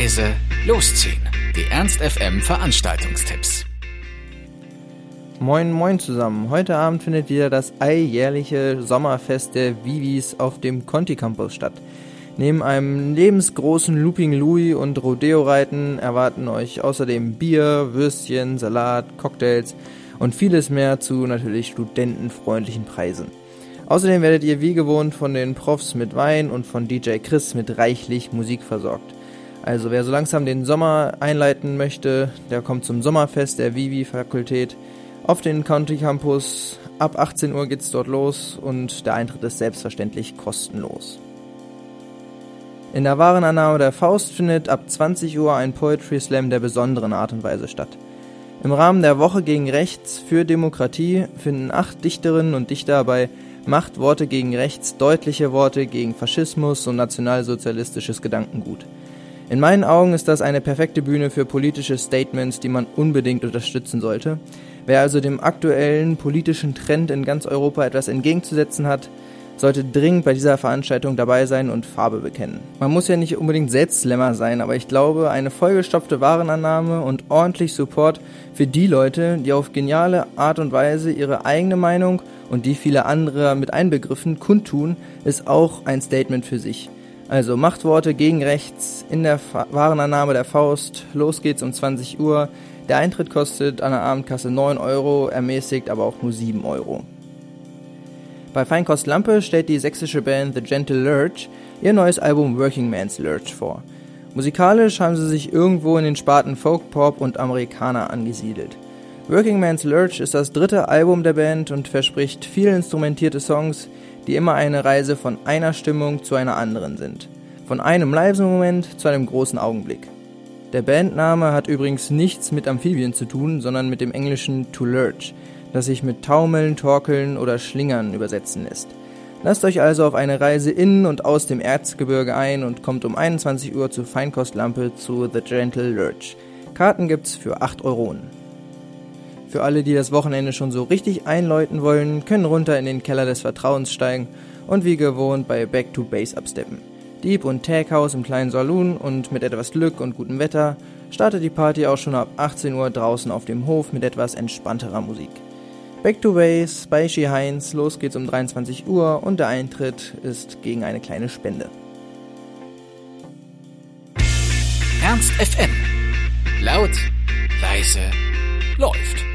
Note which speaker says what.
Speaker 1: leise, losziehen. Die Ernst FM Veranstaltungstipps.
Speaker 2: Moin, moin zusammen. Heute Abend findet wieder das alljährliche Sommerfest der Vivis auf dem Conti Campus statt. Neben einem lebensgroßen Looping Louis und Rodeo-Reiten erwarten euch außerdem Bier, Würstchen, Salat, Cocktails und vieles mehr zu natürlich studentenfreundlichen Preisen. Außerdem werdet ihr wie gewohnt von den Profs mit Wein und von DJ Chris mit reichlich Musik versorgt. Also wer so langsam den Sommer einleiten möchte, der kommt zum Sommerfest der Vivi-Fakultät auf den County Campus. Ab 18 Uhr geht's dort los und der Eintritt ist selbstverständlich kostenlos. In der Warenannahme der Faust findet ab 20 Uhr ein Poetry Slam der besonderen Art und Weise statt. Im Rahmen der Woche gegen Rechts für Demokratie finden acht Dichterinnen und Dichter bei Macht Worte gegen Rechts deutliche Worte gegen Faschismus und nationalsozialistisches Gedankengut. In meinen Augen ist das eine perfekte Bühne für politische Statements, die man unbedingt unterstützen sollte. Wer also dem aktuellen politischen Trend in ganz Europa etwas entgegenzusetzen hat, sollte dringend bei dieser Veranstaltung dabei sein und Farbe bekennen. Man muss ja nicht unbedingt selbst Slammer sein, aber ich glaube, eine vollgestopfte Warenannahme und ordentlich Support für die Leute, die auf geniale Art und Weise ihre eigene Meinung und die viele andere mit einbegriffen kundtun, ist auch ein Statement für sich. Also Machtworte gegen rechts in der Warenannahme der Faust. Los geht's um 20 Uhr. Der Eintritt kostet an der Abendkasse 9 Euro, ermäßigt aber auch nur 7 Euro. Bei Feinkost Lampe stellt die sächsische Band The Gentle Lurch ihr neues Album Working Man's Lurch vor. Musikalisch haben sie sich irgendwo in den Sparten Folk, Pop und Amerikaner angesiedelt. Working Man's Lurch ist das dritte Album der Band und verspricht viel instrumentierte Songs, die immer eine Reise von einer Stimmung zu einer anderen sind. Von einem leisen Moment zu einem großen Augenblick. Der Bandname hat übrigens nichts mit Amphibien zu tun, sondern mit dem englischen to lurch, das sich mit Taumeln, Torkeln oder Schlingern übersetzen lässt. Lasst euch also auf eine Reise in und aus dem Erzgebirge ein und kommt um 21 Uhr zur Feinkostlampe zu The Gentle Lurch. Karten gibt's für 8 Euro. Für alle, die das Wochenende schon so richtig einläuten wollen, können runter in den Keller des Vertrauens steigen und wie gewohnt bei Back to Base absteppen. Dieb und Tag House im kleinen Saloon und mit etwas Glück und gutem Wetter startet die Party auch schon ab 18 Uhr draußen auf dem Hof mit etwas entspannterer Musik. Back to Base Ski Heinz, los geht's um 23 Uhr und der Eintritt ist gegen eine kleine Spende.
Speaker 1: Ernst FM. Laut, leise, läuft.